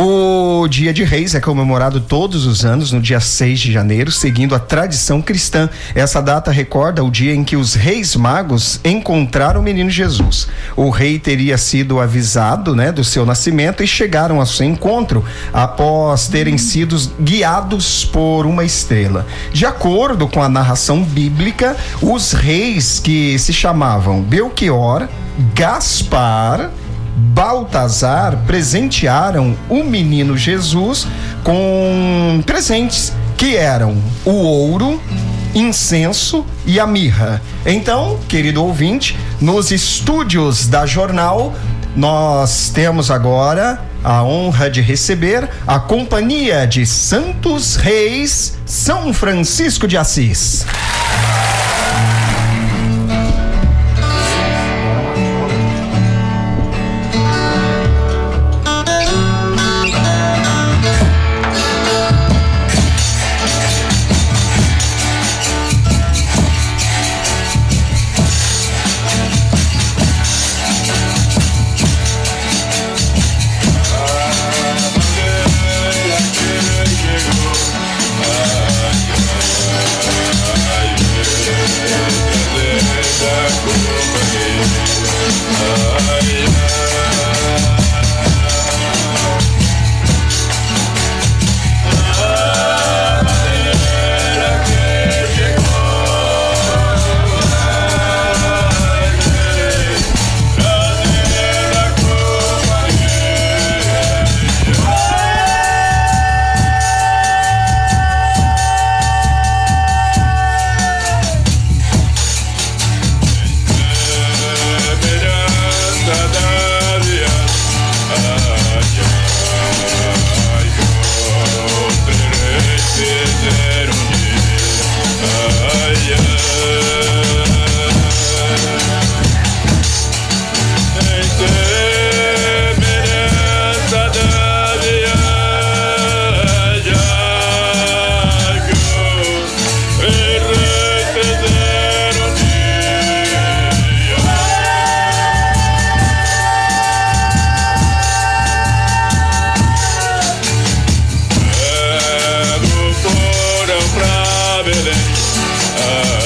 O Dia de Reis é comemorado todos os anos no dia 6 de janeiro, seguindo a tradição cristã. Essa data recorda o dia em que os reis magos encontraram o menino Jesus. O rei teria sido avisado, né, do seu nascimento e chegaram ao seu encontro após terem sido guiados por uma estrela. De acordo com a narração bíblica, os reis que se chamavam Belchior, Gaspar, Baltazar presentearam o menino Jesus com presentes que eram o ouro, incenso e a mirra. Então, querido ouvinte, nos estúdios da jornal, nós temos agora a honra de receber a companhia de Santos Reis São Francisco de Assis. Uh.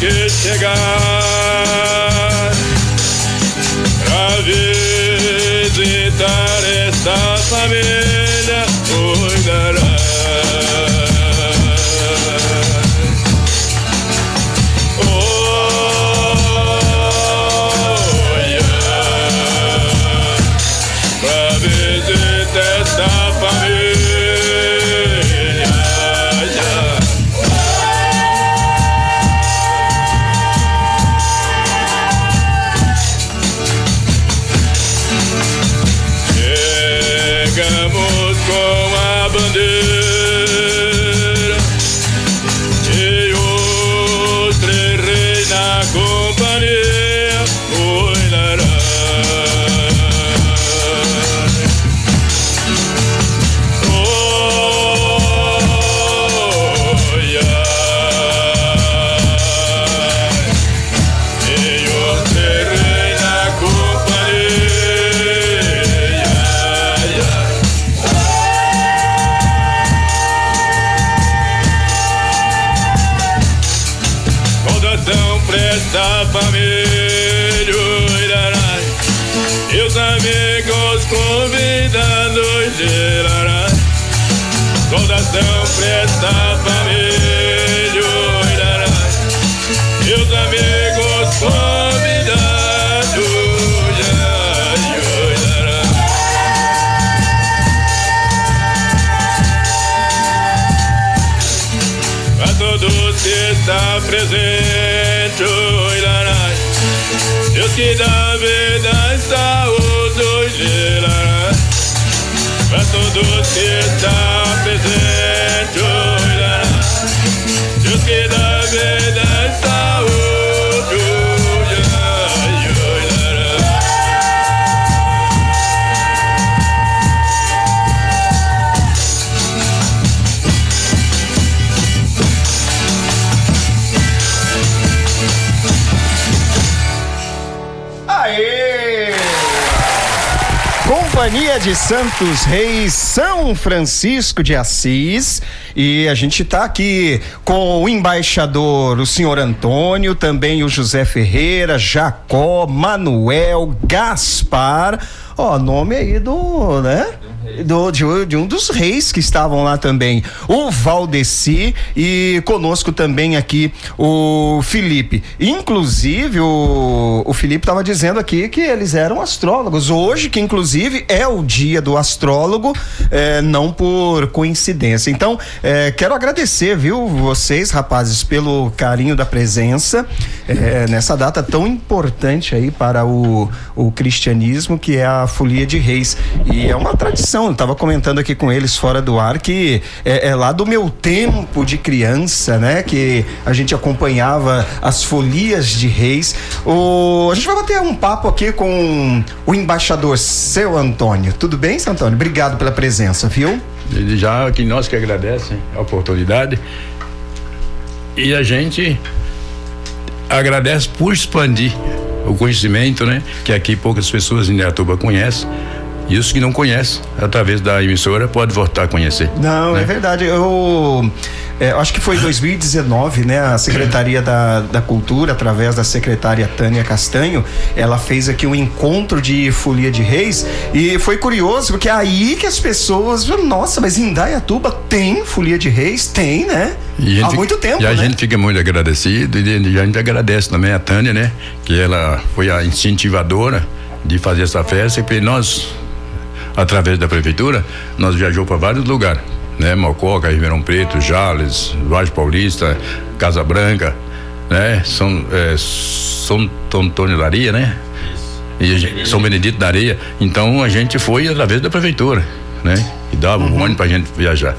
Get to God. família, e os amigos convidados de Toda sempre esta família. Pra todos que está De Santos Reis, São Francisco de Assis. E a gente está aqui com o embaixador, o senhor Antônio, também o José Ferreira, Jacó, Manuel, Gaspar. Ó, nome aí do, né? Do, de, de um dos reis que estavam lá também, o Valdeci e conosco também aqui o Felipe. Inclusive, o, o Felipe estava dizendo aqui que eles eram astrólogos. Hoje, que inclusive é o dia do astrólogo, é, não por coincidência. Então, é, quero agradecer, viu, vocês, rapazes, pelo carinho da presença é, nessa data tão importante aí para o, o cristianismo, que é a Folia de Reis. E é uma tradição, estava comentando aqui com eles fora do ar que é, é lá do meu tempo de criança, né? Que a gente acompanhava as folias de reis. O, a gente vai bater um papo aqui com o embaixador seu Antônio. Tudo bem, seu Antônio? Obrigado pela presença, viu? Já que nós que agradecem a oportunidade e a gente agradece por expandir o conhecimento, né? Que aqui poucas pessoas em Neatuba conhecem. E os que não conhecem, através da emissora, pode voltar a conhecer. Não, né? é verdade. Eu, é, acho que foi em 2019, né? A Secretaria da, da Cultura, através da secretária Tânia Castanho, ela fez aqui um encontro de folia de reis e foi curioso, porque é aí que as pessoas, nossa, mas em Dayatuba tem folia de reis? Tem, né? Há fica- muito tempo, E a né? gente fica muito agradecido e a gente agradece também a Tânia, né? Que ela foi a incentivadora de fazer essa festa e nós, através da prefeitura, nós viajou para vários lugares, né? Mococa, Ribeirão Preto, Jales, Vagem Paulista, Casa Branca, né? São, é, São Antônio da Areia, né? A gente- São Benedito da Areia. Então a gente foi através da prefeitura, né? E dava um ônibus pra gente viajar.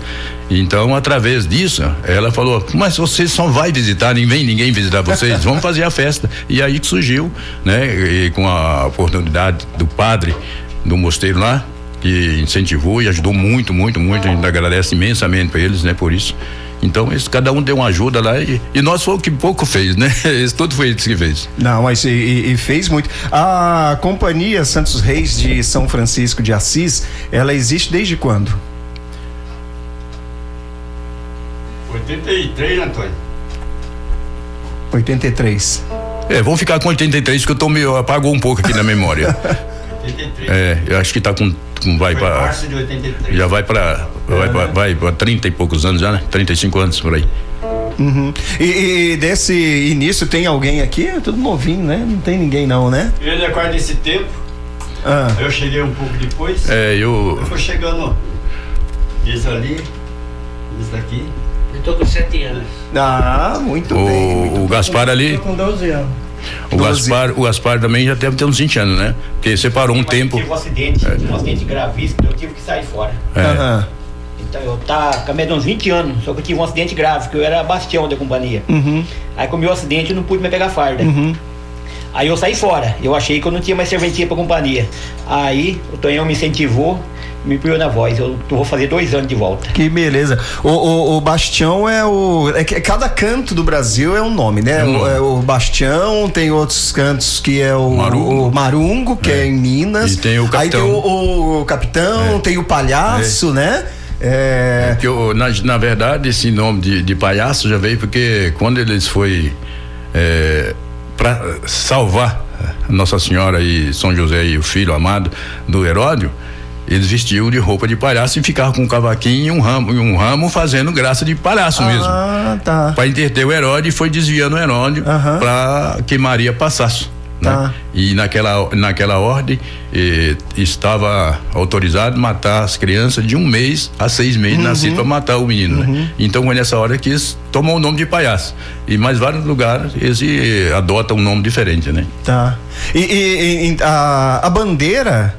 Então, através disso, ela falou: Mas vocês só vai visitar, nem vem ninguém visitar vocês, vamos fazer a festa. E aí que surgiu, né? E com a oportunidade do padre do mosteiro lá, que incentivou e ajudou muito, muito, muito. A gente agradece imensamente para eles, né? Por isso. Então, eles, cada um deu uma ajuda lá e, e nós foi o que pouco fez, né? Esse, tudo foi eles que fez. Não, mas e, e- fez muito. A Companhia Santos Reis de São Francisco de Assis, ela existe desde quando? 83, Antônio. 83. É, vamos ficar com 83, que eu tô meio. apagou um pouco aqui na memória. 83. É, eu acho que tá com. com vai para março de 83. Já vai para vai pra, vai pra 30 e poucos anos já, né? 35 anos por aí. Uhum. E, e desse início tem alguém aqui? É tudo novinho, né? Não tem ninguém não, né? Ele é quase desse tempo. Ah, Eu cheguei um pouco depois. É, eu. Eu fui chegando. Esse ali. Esse daqui. Eu tô com sete anos. ah muito bem. muito O, o Gaspar ali, Tô com 12 anos. O Doze. Gaspar, o Gaspar também já deve ter uns 20 anos, né? Porque separou um Mas tempo. Eu tive um acidente, um acidente gravíssimo, eu tive que sair fora. É, Aham. Então eu tá caminhando uns 20 anos, só que eu tive um acidente grave, que eu era bastião da companhia. Uhum. Aí com o meu acidente eu não pude mais pegar farda. Uhum. Aí eu saí fora, eu achei que eu não tinha mais serventia pra companhia. Aí o Tonhão me incentivou, me piou na voz. Eu vou fazer dois anos de volta. Que beleza. O, o, o Bastião é o. É que cada canto do Brasil é um nome, né? É um O, é o Bastião, tem outros cantos que é o Marungo. o Marungo, que é. É. em Minas. E tem o Aí tem Capitão. o, o Capitão, É. tem o Palhaço, né? É. Que eu, na, na verdade, esse nome de, de palhaço já veio porque quando eles foi é, para salvar Nossa Senhora e São José e o filho amado do Heródio, eles vestiam de roupa de palhaço e ficavam com um cavaquinho e um ramo, e um ramo fazendo graça de palhaço mesmo. Ah, tá. Para entreter o Heródio e foi desviando o Heródio Aham. para que Maria passasse. Né? Tá. E naquela, naquela ordem eh, estava autorizado matar as crianças de um mês a seis meses Uhum. nascido para matar o menino. Né? Então foi nessa hora que eles tomam o nome de palhaço. E mais vários lugares eles eh, adotam um nome diferente, né? Tá. E, e- e- a, a bandeira.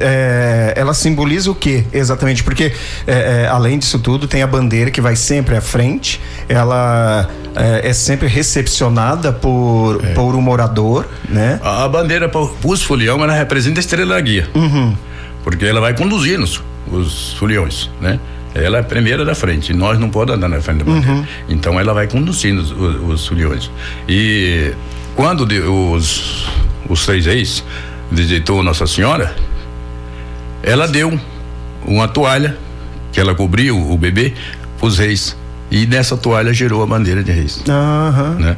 É, ela simboliza o que exatamente? Porque é, é, além disso tudo tem a bandeira que vai sempre à frente. Ela é, é sempre recepcionada por, É. por um morador, né? A, a bandeira para os folião ela representa a estrela da guia. Uhum. Porque ela vai conduzindo os, os foliões, né? Ela é a primeira da frente, nós não podemos andar na frente da bandeira. Então ela vai conduzindo os, os, os foliões. E quando de- os, os três reis visitou Nossa Senhora, ela deu uma toalha que ela cobriu o bebê para os reis. E nessa toalha gerou a bandeira de reis Aham. né?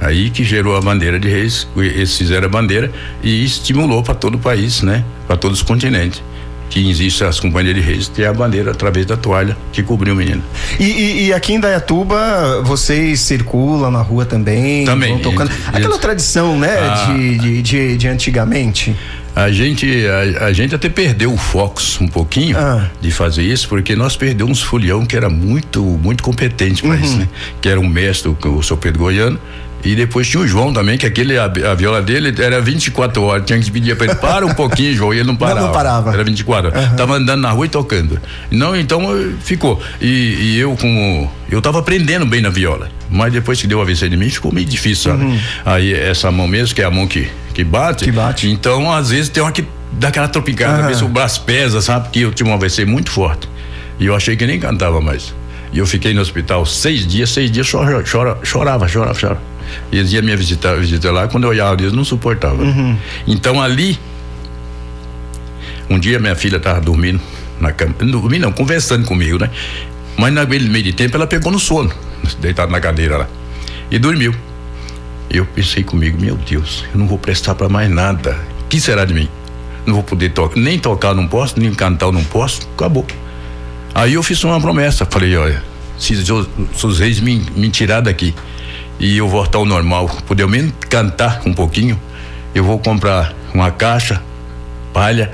Aí que gerou a bandeira de reis, eles fizeram a bandeira e estimulou para todo o país, né? Para todos os continentes. Que existe as companhias de reis, tem a bandeira através da toalha que cobriu o menino. E, e- e aqui em Dayatuba, vocês circulam na rua também? Também, vão tocando. Aquela tradição, né, Ah. de, de, de, de antigamente. A gente, a, a gente até perdeu o foco um pouquinho Ah. de fazer isso, porque nós perdemos folião que era muito, muito competente para isso, né? Que era um mestre, o, o seu Pedro Goiano. E depois tinha o João também, que aquele, a, a viola dele era 24 horas. Tinha que pedir para ele, para um pouquinho, João, e ele não parava. não parava. Era 24 horas. Tava andando na rua e tocando. Não, então eh, ficou. E, e eu, como. Eu tava aprendendo bem na viola. Mas depois que deu a AVC de mim, ficou meio difícil, sabe? Aí essa mão mesmo, que é a mão que, que bate. Que bate. Então, às vezes, tem uma que dá aquela tropicada, ver se o braço pesa, sabe? Porque eu tive um AVC muito forte. E eu achei que nem cantava mais. E eu fiquei no hospital seis dias, seis dias, chora, chora, chorava, chorava, chorava. E eles iam me visitar, visitar lá, quando eu olhava, eles não suportavam. Então, ali, um dia minha filha estava dormindo na cama, não dormindo não, conversando comigo, né? Mas naquele meio de tempo ela pegou no sono, deitada na cadeira lá, e dormiu. Eu pensei comigo, meu Deus, eu não vou prestar para mais nada. O que será de mim? Não vou poder nem tocar não posso, nem cantar não posso, acabou. Aí eu fiz uma promessa, falei, olha, se os, reis me, me tirar daqui e eu voltar ao normal, poder ao menos cantar um pouquinho, eu vou comprar uma caixa, palha,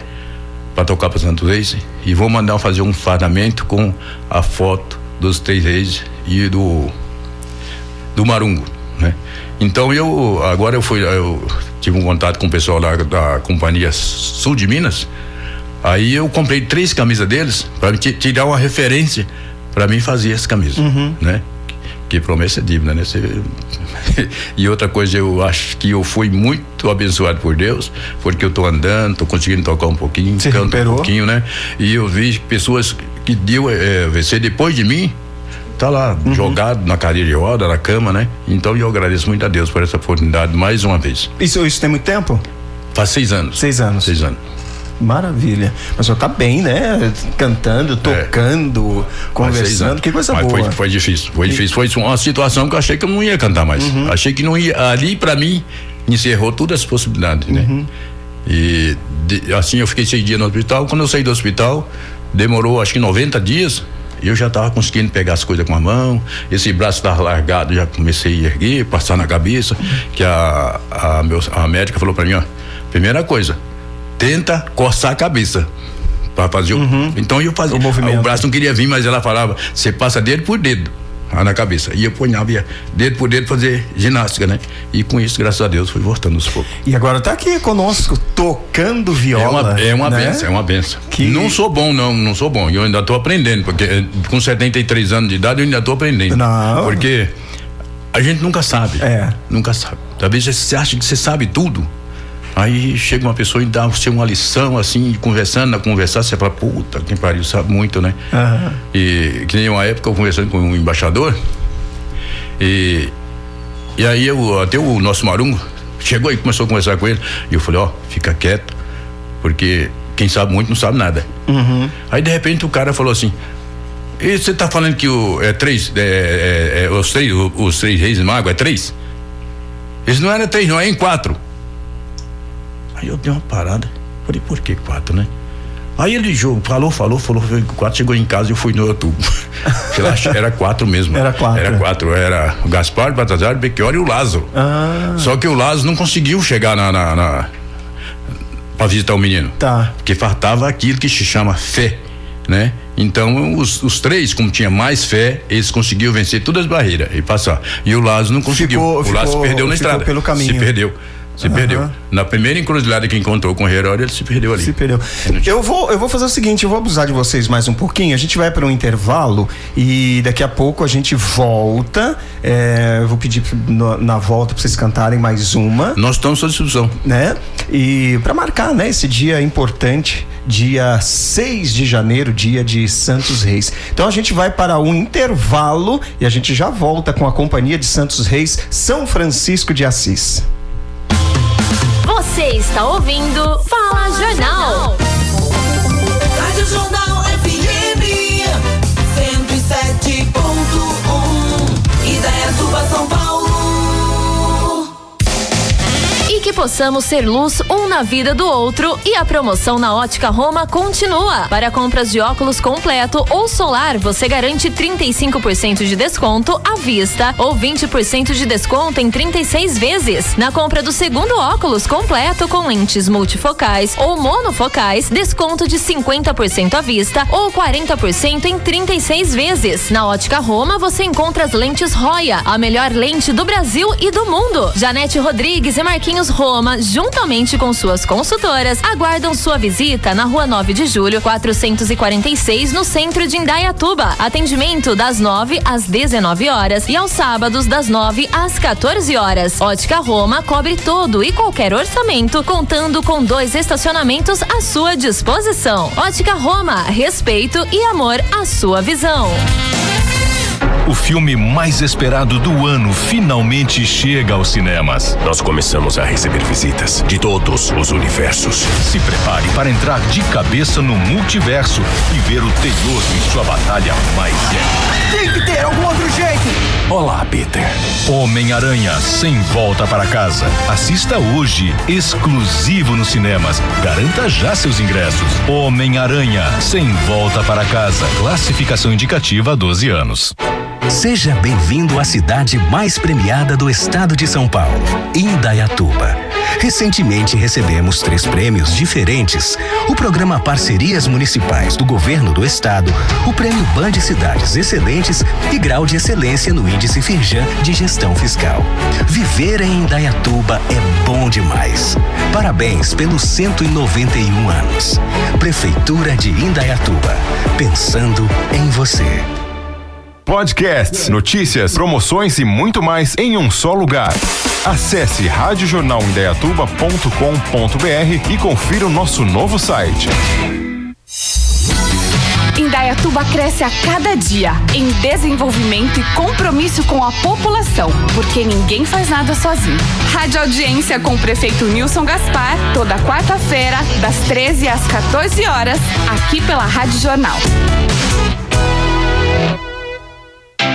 para tocar para Santo Reis e vou mandar fazer um fardamento com a foto dos três reis e do do Marungo? Então eu agora eu fui eu tive um contato com o pessoal lá da companhia Sul de Minas. Aí eu comprei três camisas deles para tirar uma referência para mim fazer essa camisa, né? Que promessa é dívida, né? Você- e outra coisa, eu acho que eu fui muito abençoado por Deus, porque eu tô andando, tô conseguindo tocar um pouquinho, Se canto recuperou? um pouquinho, né? E eu vi pessoas que deu é, AVC depois de mim, tá lá Uhum. jogado na cadeira de roda, na cama, né? Então eu agradeço muito a Deus por essa oportunidade mais uma vez. Isso, isso tem muito tempo? Faz seis anos. Seis anos. Seis anos. Maravilha. Mas senhor tá bem, né? Cantando, tocando, Faz seis conversando, que coisa Mas boa. Foi, foi difícil, foi difícil. Foi uma situação que eu achei que eu não ia cantar mais. Uhum. Achei que não ia. Ali, pra mim, encerrou todas as possibilidades, né? Uhum. E de- assim eu fiquei seis dias no hospital. Quando eu saí do hospital, demorou acho que 90 dias. E Eu já estava conseguindo pegar as coisas com a mão, esse braço estava largado, já comecei a erguer, passar na cabeça. Que a, a, meu, a médica falou para mim: ó, primeira coisa, tenta coçar a cabeça. Pra fazer o. Então eu fazia. Uhum. O movimento. O braço não queria vir, mas ela falava: você passa dedo por dedo na cabeça. E eu ponhava ia dedo por dedo fazer ginástica, né? E com isso, graças a Deus, fui voltando aos poucos. E agora tá aqui conosco, tocando É viola. uma, é uma né? benção, é uma benção. Que- Não sou bom, não, não sou bom. Eu ainda estou aprendendo, porque eh, com 73 anos de idade eu ainda estou aprendendo. Não. Porque a gente nunca sabe. É. Nunca sabe. Talvez você acha que você sabe tudo. Aí chega uma pessoa e dá você uma lição, assim, conversando, conversar, você fala, puta, que pariu, sabe muito, né? Aham. E que nem uma época eu conversando com um embaixador, e, e aí eu, até o nosso Marungo chegou e começou a conversar com ele, e eu falei, ó, fica quieto, porque quem sabe muito não sabe nada. Aí de repente o cara falou assim, e você tá falando que o, é três, é, é, é, os três, os três reis magos é três? Eles não eram três, não, é em quatro. Aí eu dei uma parada. Falei, por que quatro, né? Aí ele jogou, falou, falou, falou, foi quatro, chegou em casa e eu fui no outubro. Era quatro mesmo. Era quatro. Era quatro. Era o Gaspar, o Baltazar, o Becchiori e o Lázaro. Ah, Só que o Lázaro não conseguiu chegar na, na, na para visitar o menino. tá. Porque faltava aquilo que se chama fé, né? Então, os, os três, como tinha mais fé, eles conseguiram vencer todas as barreiras e passar. E o Lázaro não conseguiu. Ficou- o Lázaro se ficou- perdeu na ficou estrada. pelo caminho. Se perdeu. Se Aham. perdeu. Na primeira encruzilhada que encontrou com o Herói, ele se perdeu ali. Se perdeu. Eu vou, eu vou fazer o seguinte, eu vou abusar de vocês mais um pouquinho. A gente vai para um intervalo e daqui a pouco a gente volta. É, eu vou pedir no- na volta para vocês cantarem mais uma, Nós estamos à disposição. né? E para marcar, né, esse dia importante, dia 6 de janeiro, dia de Santos Reis. Então a gente vai para um intervalo e a gente já volta com a companhia de Santos Reis, São Francisco de Assis. Você está ouvindo Fala Jornal. Rádio Jornal possamos ser luz um na vida do outro. E a promoção na Ótica Roma continua. Para compras de óculos completo ou solar, você garante 35% de desconto à vista ou 20% de desconto em 36 vezes. Na compra do segundo óculos completo com lentes multifocais ou monofocais, desconto de 50% à vista ou 40% em 36 vezes. Na Ótica Roma, você encontra as lentes Roya, a melhor lente do Brasil e do mundo. Janete Rodrigues e Marquinhos Roma, juntamente com suas consultoras, aguardam sua visita na Rua 9 de Julho, 446, no centro de Indaiatuba. Atendimento das 9 às 19 horas e aos sábados das 9 às 14 horas. Ótica Roma cobre todo e qualquer orçamento, contando com dois estacionamentos à sua disposição. Ótica Roma, respeito e amor à sua visão. O filme mais esperado do ano finalmente chega aos cinemas. Nós começamos a receber visitas de todos os universos. Se prepare para entrar de cabeça no multiverso e ver o Teioso em sua batalha mais épica. Tem que ter algum outro jeito. Olá, Peter. Homem-Aranha sem volta para casa. Assista hoje, exclusivo nos cinemas. Garanta já seus ingressos. Homem-Aranha sem volta para casa. Classificação indicativa 12 anos. Seja bem-vindo à cidade mais premiada do estado de São Paulo, Indaiatuba. Recentemente recebemos três prêmios diferentes: o programa Parcerias Municipais do Governo do Estado, o Prêmio Band Cidades Excelentes e grau de excelência no Índice Firjan de Gestão Fiscal. Viver em Indaiatuba é bom demais. Parabéns pelos 191 anos. Prefeitura de Indaiatuba. Pensando em você. Podcasts, notícias, promoções e muito mais em um só lugar. Acesse radiojornalindaiatuba.com.br e confira o nosso novo site. Indaiatuba cresce a cada dia em desenvolvimento e compromisso com a população, porque ninguém faz nada sozinho. Rádio Audiência com o prefeito Nilson Gaspar, toda quarta-feira, das 13 às 14 horas, aqui pela Rádio Jornal.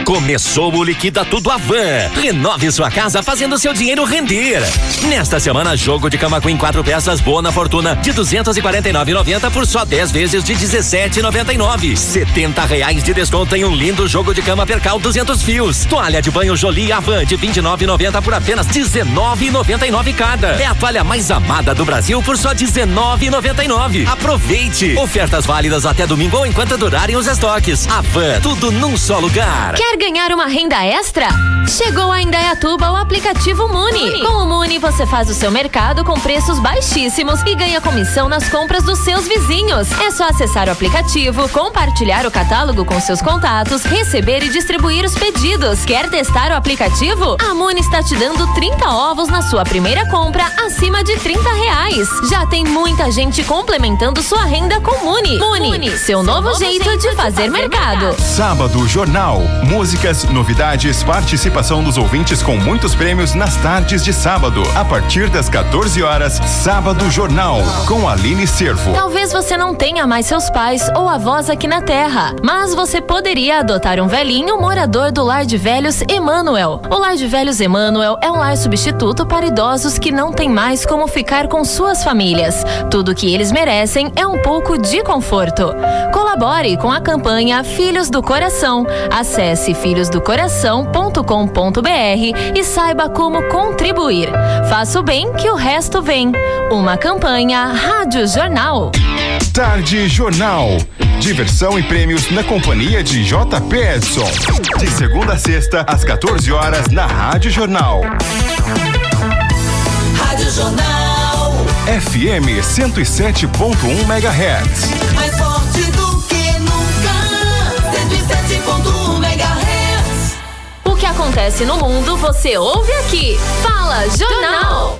Começou o Liquida Tudo Avan. Renove sua casa fazendo seu dinheiro render. Nesta semana, jogo de cama Queen quatro peças boa na fortuna de 249,90 por só 10 vezes de 17,99. 70 reais de desconto em um lindo jogo de cama Percal 200 fios. Toalha de banho Jolie Avan de 29,90 por apenas 19,99 cada. É a toalha mais amada do Brasil por só 19,99. Aproveite. Ofertas válidas até domingo ou enquanto durarem os estoques. Avan, tudo num só lugar. Quer ganhar uma renda extra? Chegou a Indaiatuba o aplicativo Muni. Com o Muni você faz o seu mercado com preços baixíssimos e ganha comissão nas compras dos seus vizinhos. É só acessar o aplicativo, compartilhar o catálogo com seus contatos, receber e distribuir os pedidos. Quer testar o aplicativo? A Muni está te dando 30 ovos na sua primeira compra acima de 30 reais. Já tem muita gente complementando sua renda com Muni. Muni, seu novo jeito de fazer mercado. Sábado, Jornal. Música músicas, novidades, participação dos ouvintes com muitos prêmios nas tardes de sábado. A partir das 14 horas, Sábado Jornal, com Aline Servo. Talvez você não tenha mais seus pais ou avós aqui na Terra, mas você poderia adotar um velhinho morador do Lar de Velhos Emanuel. O Lar de Velhos Emanuel é um lar substituto para idosos que não têm mais como ficar com suas famílias. Tudo que eles merecem é um pouco de conforto. Colabore com a campanha Filhos do Coração. Acesse filhosdocoração.com.br e saiba como contribuir. Faça o bem que o resto vem. Uma campanha Rádio Jornal. Tarde Jornal. Diversão e prêmios na companhia de JP Edson. De segunda a sexta, às 14 horas, na Rádio Jornal. Rádio Jornal. FM 107.1 MHz. Acontece no mundo você ouve aqui. Fala Jornal.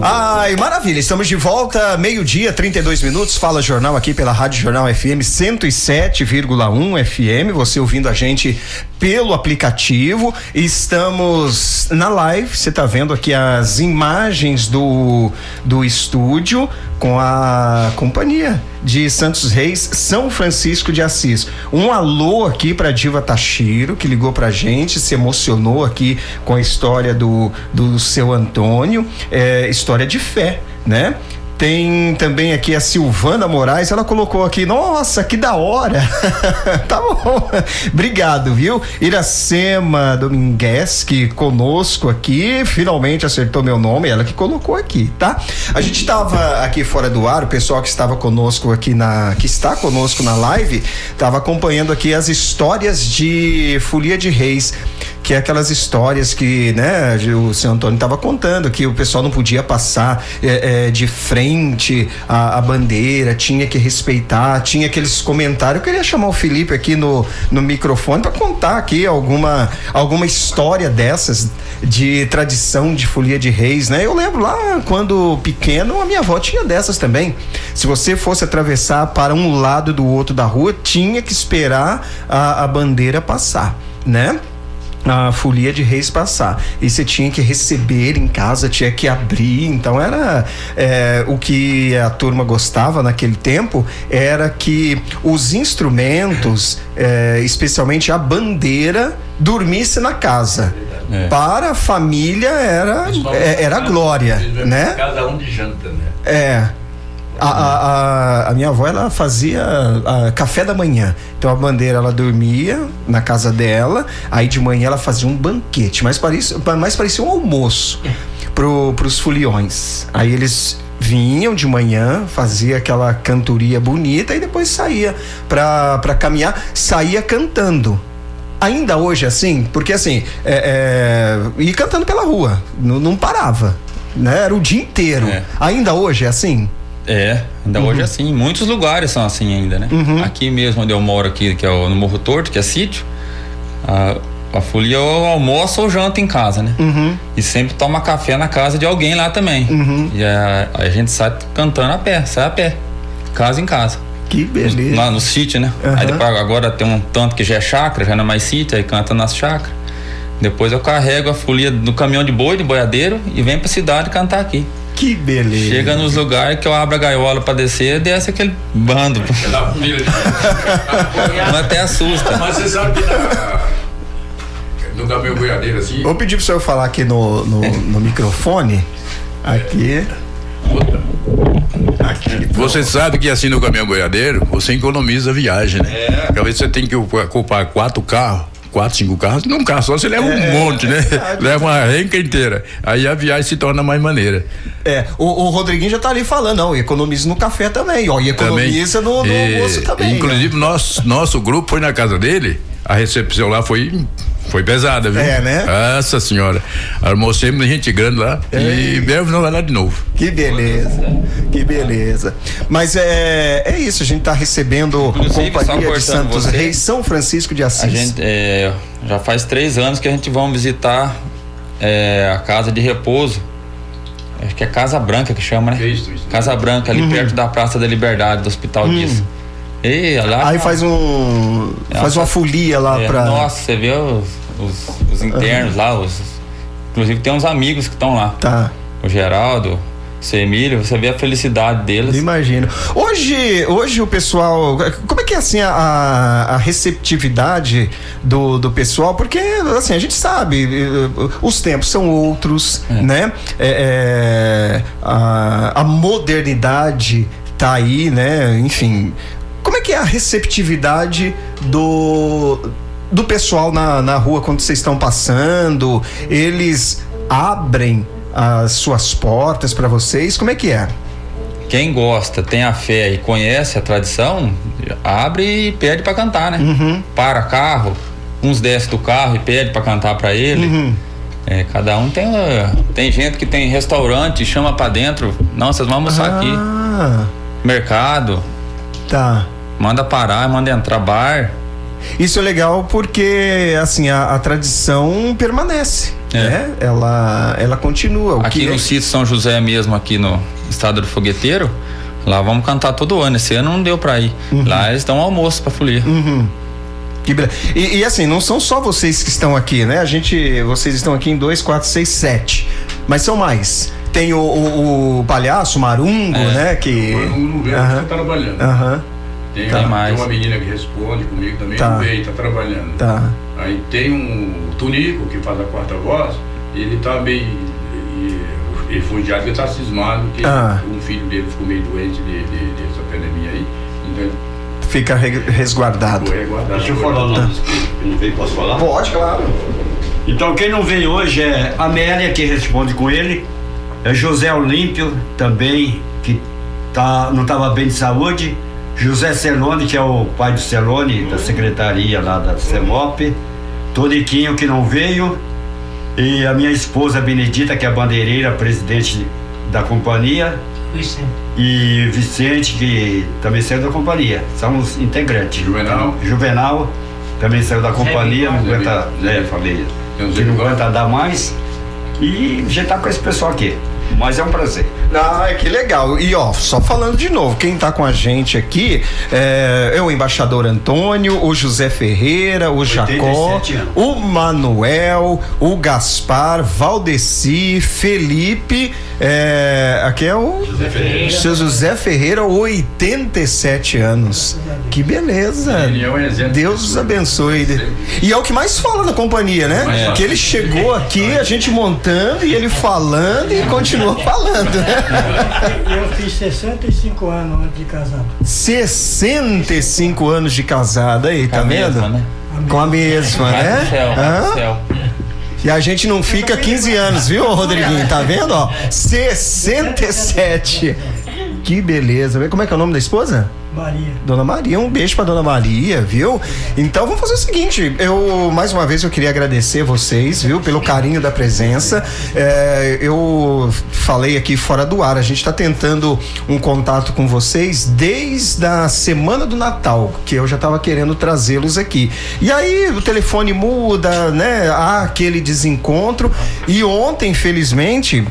Ai, maravilha, estamos de volta, meio-dia, 32 minutos. Fala Jornal aqui pela Rádio Jornal FM 107,1 FM. Você ouvindo a gente pelo aplicativo. Estamos na live, você está vendo aqui as imagens do, do estúdio com a companhia de Santos Reis, São Francisco de Assis. Um alô aqui para Diva Tachiro, que ligou pra gente, se emocionou aqui com a história do, do seu Antônio, é, história de fé, né? Tem também aqui a Silvana Moraes, ela colocou aqui, nossa, que da hora. tá bom. Obrigado, viu? Iracema Domingues, conosco aqui, finalmente acertou meu nome, ela que colocou aqui, tá? A gente estava aqui fora do ar, o pessoal que estava conosco aqui na, que está conosco na live, estava acompanhando aqui as histórias de Folia de Reis que é aquelas histórias que, né, o senhor Antônio estava contando, que o pessoal não podia passar é, é, de frente à, bandeira, tinha que respeitar, tinha aqueles comentários. Eu queria chamar o Felipe aqui no, no microfone para contar aqui alguma, alguma história dessas de tradição de folia de reis, né? Eu lembro lá quando pequeno, a minha avó tinha dessas também. Se você fosse atravessar para um lado do outro da rua, tinha que esperar a, a bandeira passar, né? A folia de reis passar. E você tinha que receber em casa tinha que abrir. Então era é, o que a turma gostava naquele tempo era que os instrumentos é, especialmente a bandeira dormisse na casa. É. para a família era é, era glória né? cada um de janta né? É a, a, a, minha avó ela fazia café da manhã. Então a bandeira ela dormia na casa dela, aí de manhã ela fazia um banquete, mas parecia, mais parecia um almoço pro, pros foliões. Aí eles vinham de manhã, fazia aquela cantoria bonita e depois saía pra, pra caminhar, saía cantando ainda hoje é assim, porque assim, é, é, e cantando pela rua, não, não parava, né? Era o dia inteiro. É. Ainda hoje é assim? É, ainda uhum. hoje é assim. Muitos lugares são assim ainda, né? Uhum. Aqui mesmo onde eu moro aqui, que é o, no Morro Torto, que é sítio, a, a folia ou almoça ou janta em casa, né? Uhum. E sempre toma café na casa de alguém lá também. Uhum. E a, a, gente sai cantando a pé, sai a pé. Casa em casa. Que beleza. Lá no sítio, né? Aí depois agora tem um tanto que já é chácara, já não é mais sítio, aí canta nas chácaras. Depois eu carrego a folia no caminhão de boi, de boiadeiro, e venho pra cidade cantar aqui. Que beleza. Chega nos lugares que eu abro a gaiola pra descer, desce aquele bando. Mas até assusta. Mas você sabe que na, no caminhão boiadeiro assim. Vou pedir pro senhor falar aqui no, no, no microfone. Aqui. Aqui, você sabe que assim no caminhão boiadeiro, você economiza a viagem, né? É. Porque às vezes você tem que ocupar quatro carros quatro, cinco carros, num carro só você leva é, um monte, né? É leva uma renca inteira. Aí a viagem se torna mais maneira. É, o, o Rodriguinho já tá ali falando, não, economiza no café também, ó, e economiza também, no, no almoço também. Inclusive, nosso, nosso grupo foi na casa dele, a recepção lá foi foi pesada, viu? É, né? Nossa senhora. Almocemos gente grande lá é. e breve não vai lá de novo. Que beleza. Que beleza. Mas é, é isso, a gente está recebendo Inclusive, Companhia de Santos você, Reis, São Francisco de Assis. A gente, é, já faz três anos que a gente vai visitar é, a casa de repouso. Acho que é Casa Branca que chama, né? Isso, isso. Casa Branca, ali uhum. perto da Praça da Liberdade, do Hospital uhum. Disso. E lá Aí faz um. faz uma folia lá é, pra. Nossa, você vê os, os, os internos lá, os, inclusive tem uns amigos que estão lá. Tá. O Geraldo, o seu Emílio, você vê a felicidade deles. Imagino. Hoje, hoje o pessoal. Como é que é assim a, a receptividade do, do pessoal? Porque assim, a gente sabe, eh, os tempos são outros, né? É, é, a, a modernidade tá aí, né? Enfim. Como é que é a receptividade do, do pessoal na, na rua quando vocês estão passando? Eles abrem as suas portas para vocês? Como é que é? Quem gosta, tem a fé e conhece a tradição, abre e pede para cantar, né? Uhum. Para carro, uns descem do carro e pede para cantar para ele. Uhum. É, cada um tem tem gente que tem restaurante, chama para dentro, não, vocês vão almoçar Ah. aqui. Mercado. Tá. Manda parar, manda entrar bar. Isso é legal porque assim a, a tradição permanece, né? Ela ela continua. O É. Aqui que no sítio São José mesmo, aqui no estado do fogueteiro, lá vamos cantar todo ano. Esse ano não deu pra ir. Lá eles dão almoço pra folia. Uhum. E, e, assim, não são só vocês que estão aqui, né? A gente, vocês estão aqui em dois, quatro, seis, sete. Mas são mais. Tem o, o- o palhaço, o marungo, É. né? Que. O Marungo veio, Aham. tá trabalhando. Aham. Tem, Tá. uma, tem uma menina que responde comigo também, Tá. veio, tá trabalhando. Tá. Aí tem um Tunico, que faz a quarta voz, ele tá meio. e- Ele foi já que tá cismado, que Ah. um filho dele ficou meio doente de, de- dessa pandemia aí. Então Fica re- resguardado. resguardado. Deixa eu falar o nome que não veio, posso falar? Pode, claro. Então quem não veio hoje é a Amélia, que responde com ele, é José Olímpio também, que tá, não estava bem de saúde, José Celone, que é o pai do Celone, da secretaria lá da CEMOP, Toniquinho, que não veio, e a minha esposa Benedita, que é a bandeireira, presidente da companhia, e Vicente, que também saiu da companhia. São os integrantes. Juvenal. Juvenal também saiu da companhia, não aguenta, né, falei, que não aguenta dar mais. E já tá com esse pessoal aqui. Mas é um prazer. Ah, que legal. E ó, só falando de novo, quem tá com a gente aqui é, é o embaixador Antônio, o José Ferreira, o Jacó, 87 anos. o Manuel, o Gaspar, Valdeci, Felipe, é, aqui é o José Ferreira. seu José Ferreira, 87 anos. Que beleza. Ele é um exemplo. Deus os abençoe. E é o que mais fala na companhia, né? É. Que ele chegou aqui, a gente montando e ele falando e continua falando, né? Eu fiz 65 anos antes de casar. 65 anos de casada aí, tá a vendo? mesma, né? Com a mesma, né? céu, Hã? céu. E a gente não fica 15 anos, viu, Rodriguinho? Tá vendo, ó? 67. Que beleza. Como é que é o nome da esposa? Maria. Dona Maria, um beijo pra Dona Maria, viu? Então vamos fazer o seguinte, eu mais uma vez eu queria agradecer vocês, viu, pelo carinho da presença. É, eu falei aqui fora do ar, a gente tá tentando um contato com vocês desde a semana do Natal, que eu já tava querendo trazê-los aqui. E aí o telefone muda, né? Há aquele desencontro. E ontem, infelizmente,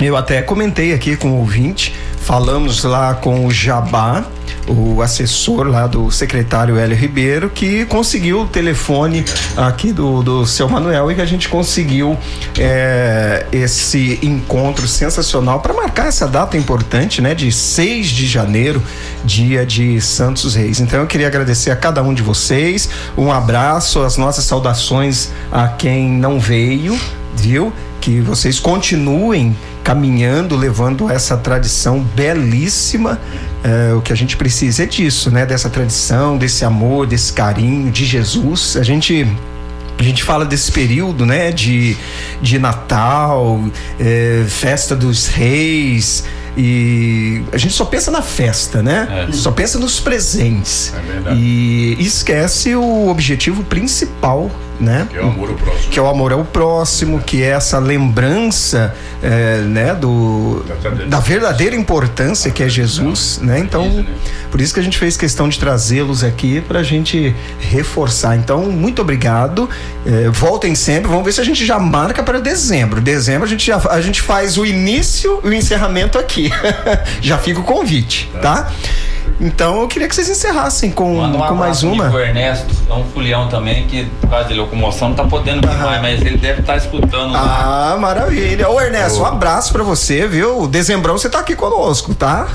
eu até comentei aqui com o ouvinte, falamos lá com o Jabá, o assessor lá do secretário Hélio Ribeiro, que conseguiu o telefone aqui do, do seu Manuel e que a gente conseguiu é, esse encontro sensacional para marcar essa data importante, né? De 6 de janeiro, dia de Santos Reis. Então eu queria agradecer a cada um de vocês, um abraço, as nossas saudações a quem não veio, viu? Que vocês continuem caminhando, levando essa tradição belíssima. É, o que a gente precisa é disso, né? Dessa tradição, desse amor, desse carinho de Jesus. A gente a gente fala desse período, né, de, de Natal, é, festa dos reis, e a gente só pensa na festa, né? É. Só pensa nos presentes. É. E esquece o objetivo principal, né? Que é o amor ao próximo. Que é o amor ao próximo, que é essa lembrança, é, né, do, da verdadeira importância que é Jesus, né? Então, por isso que a gente fez questão de trazê-los aqui para a gente reforçar. Então, muito obrigado. É, voltem sempre. Vamos ver se a gente já marca para dezembro. Dezembro a gente já a gente faz o início e o encerramento aqui. já fica o convite, tá? Então eu queria que vocês encerrassem com, um com mais uma. pro Ernesto, é um fulião também, que por causa de locomoção não tá podendo vir mais, mas ele deve estar escutando lá. Ah, maravilha. Ô Ernesto, um abraço pra você, viu? Dezembrão você tá aqui conosco, tá?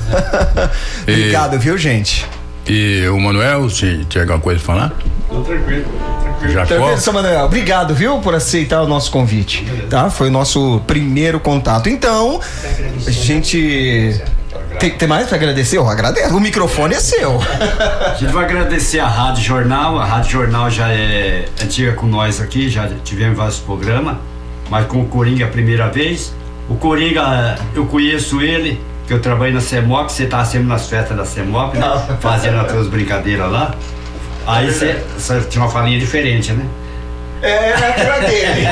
Obrigado, viu, gente? E o Manuel, se tinha alguma coisa pra falar? Tô tranquilo, tranquilo. Jacó? Manuel. Obrigado, viu, por aceitar o nosso convite. Tá? Foi o nosso primeiro contato. Então, a gente. Tem, tem mais pra agradecer? Eu agradeço. O microfone é seu. A gente vai agradecer a Rádio Jornal. A Rádio Jornal já é antiga com nós aqui, já tivemos vários programas, mas com o Coringa a primeira vez. O Coringa, eu conheço ele, que eu trabalhei na CEMOP, você tá sempre nas festas da CEMOP, né? Fazendo as suas brincadeiras lá. Aí você, você tinha uma falinha diferente, né? É, aquela dele.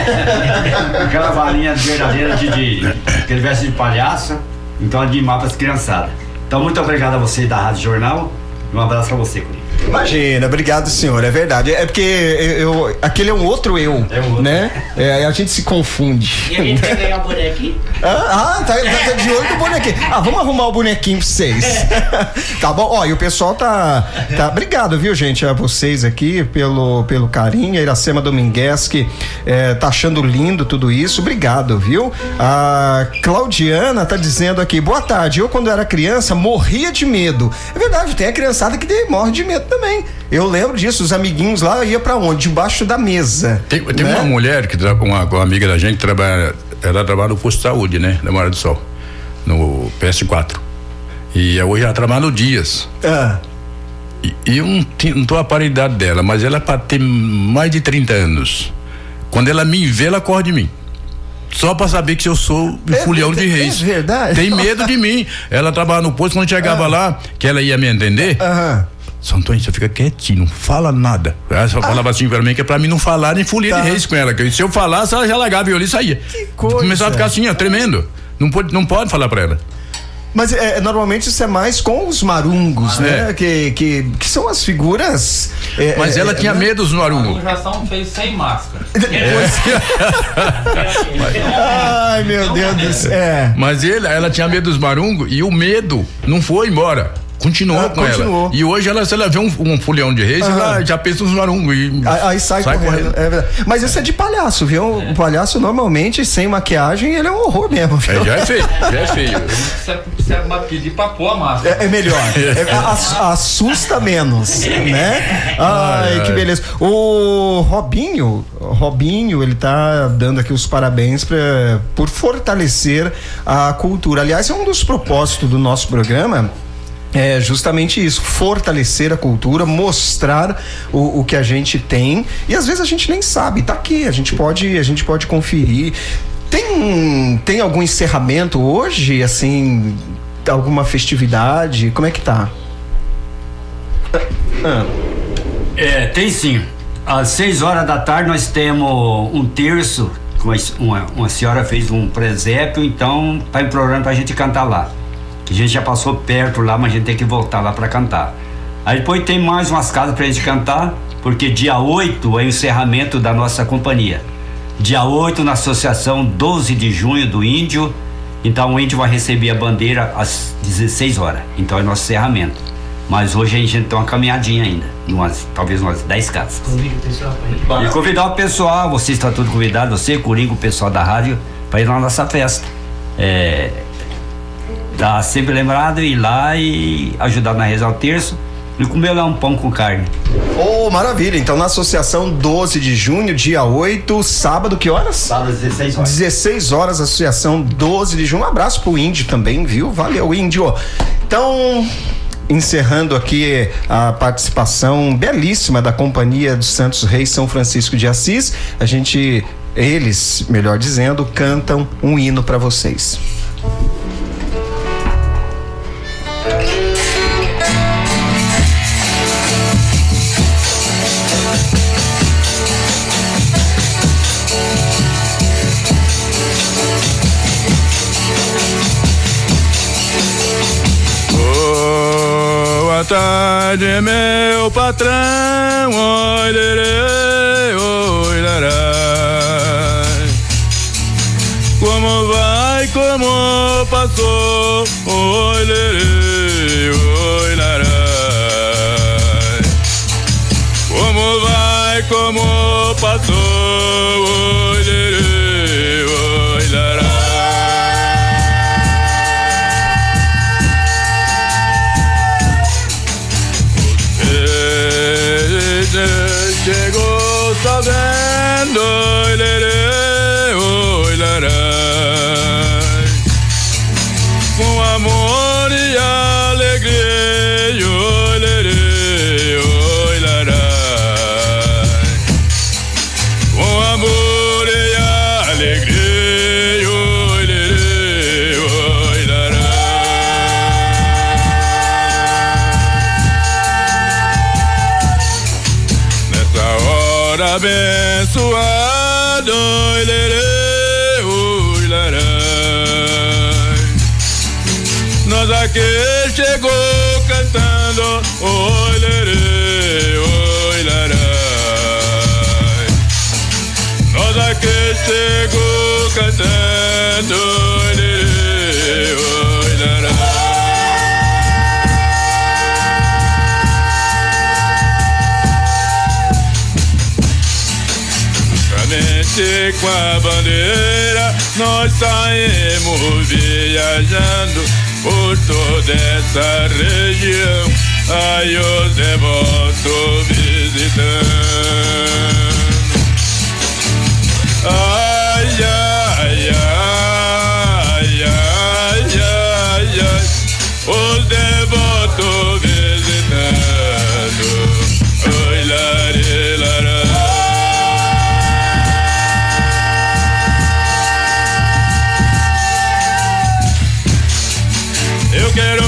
Aquela valinha verdadeira de, de aquele veste de palhaço, então animar para as criançadas. Então, muito obrigado a você da Rádio Jornal um abraço para você, Coringa. Imagina, obrigado, senhor. É verdade. É porque eu, eu- aquele é um outro eu, né? É, a gente se confunde. E a gente vai ganhar um bonequinho? Ah, ah, tá, tá- tá de olho no bonequinho. Ah, vamos arrumar o bonequinho pra vocês. tá bom? Ó, e o pessoal tá, tá. Obrigado, viu, gente, a vocês aqui pelo, pelo carinho. A Iracema Domingueschi é, tá achando lindo tudo isso. Obrigado, viu? A Claudiana tá dizendo aqui: boa tarde. Eu, quando era criança, morria de medo. É verdade, tem a criançada que morre de medo também. Eu lembro disso, os amiguinhos lá ia pra onde? Debaixo da mesa. Tem, tem né? uma mulher que tra- uma, uma amiga da gente que trabalha, ela trabalha no posto de saúde, né? Da Morada do Sol, no PS4. E hoje ela trabalha no Dias. Ah. E, eu não, não tô a paridade dela, mas ela para ter mais de 30 anos. Quando ela me vê, ela corre de mim. Só pra saber que eu sou o É fulião de verdade- reis. é verdade? Tem medo de mim. Ela trabalha no posto, quando chegava lá, que ela ia me entender. São Antônio, você fica quietinho, não fala nada. Ela só falava assim pra mim, que é pra mim não falar nem folia Tá. de reis com ela. Que se eu falasse, ela já largava e saía. coisa. Começava a ficar assim, ó, tremendo. Não pode, não pode falar pra ela. Mas é, normalmente isso é mais com os marungos, Ah, né? é. Que, que, que são as figuras. é, Mas é, ela é, tinha né? medo dos marungos. Já são feitos sem máscara. Ai, meu Deus do céu. É. Mas ele, ela tinha medo dos marungos e o medo não foi embora. Continuou Ah, com continuou. ela. E hoje ela, se ela vê um, um de reis, Aham. ela já pensa nos marungos. Aí, aí sai, correndo. É verdade. Mas isso é de palhaço, viu? O palhaço normalmente, sem maquiagem, ele é um horror mesmo. viu? É, já é feio, já é feio. Você precisa pedir pra pôr a máscara. É, é melhor. É, ass- assusta menos, né? Ai, Ai, que beleza. O Robinho, Robinho, ele tá dando aqui os parabéns pra, por fortalecer a cultura. Aliás, é um dos propósitos do nosso programa. É justamente isso, fortalecer a cultura, mostrar o, o que a gente tem e às vezes a gente nem sabe, tá aqui, a gente pode, a gente pode conferir. Tem, tem algum encerramento hoje, assim, alguma festividade? Como é que tá? Ah, É, tem sim. Às 6 horas da tarde nós temos um terço, uma, uma senhora fez um presépio, então tá em programa pra gente cantar lá. Que a gente já passou perto lá, mas a gente tem que voltar lá pra cantar. Aí depois tem mais umas casas pra gente cantar, porque dia 8 é o encerramento da nossa companhia. Dia 8 na associação 12 de junho do Índio. Então o índio vai receber a bandeira às 16 horas. Então é nosso encerramento. Mas hoje a gente tem uma caminhadinha ainda, umas, talvez umas 10 casas. E convidar o pessoal, você está tudo convidado, você, Coringa, o pessoal da rádio, para ir lá na nossa festa. É, tá sempre lembrado ir lá e ajudar na reza ao terço e comer lá um pão com carne. Oh, maravilha. Então, na associação 12 de junho, dia 8, sábado, que horas? Sábado, 16 horas. 16 horas, associação 12 de junho. Um abraço pro Índio também, viu? Valeu, Índio. Então, encerrando aqui a participação belíssima da Companhia dos Santos Reis São Francisco de Assis, a gente, eles, melhor dizendo, cantam um hino para vocês. Tarde, meu patrão. Oi, lerê, oi. Como vai, como passou? Oi, lerê, Nós aqui chegou cantando, oi, lerê, oi, lará. Nós aqui chegou cantando, oi, lerê, oi. Somente com a bandeira nós saímos viajando por toda essa região. Aí os devotos visitando. Ai, ai, ai, ai, ai, ai, os quero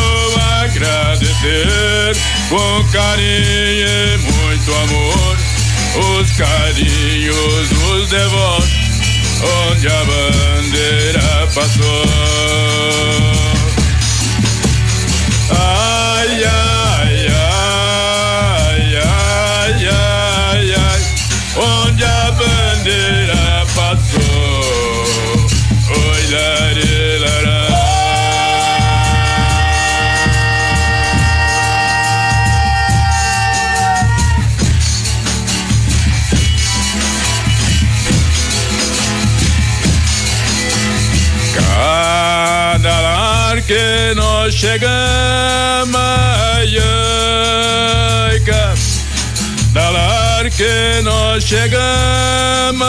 agradecer com carinho e muito amor os carinhos dos devotos onde a bandeira passou. Nós chegamos, ai, ai, cada lar que nós chegamos,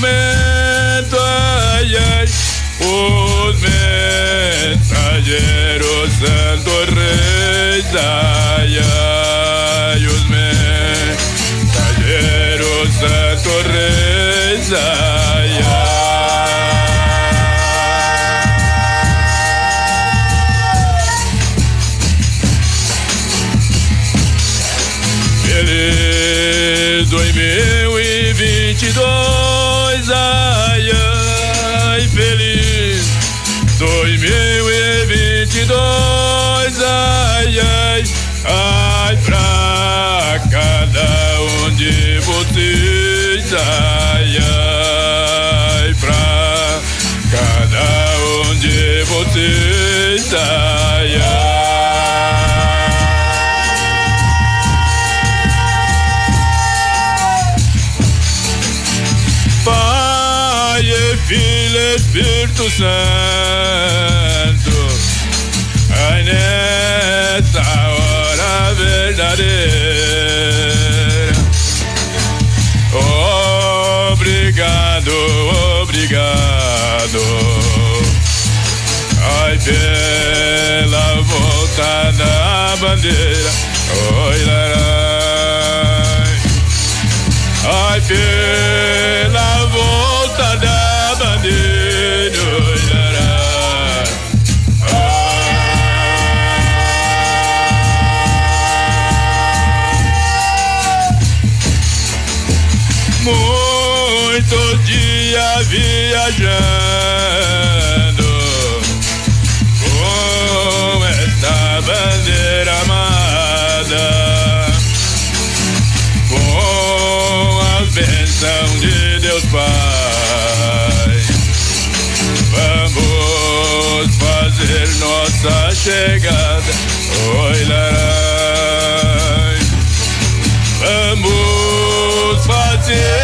moment. Espírito Santo, ai nessa hora verdadeira. Obrigado, obrigado, ai pela volta da bandeira, oi larai. Ai, pela געד אוי לאי אמור פאַצ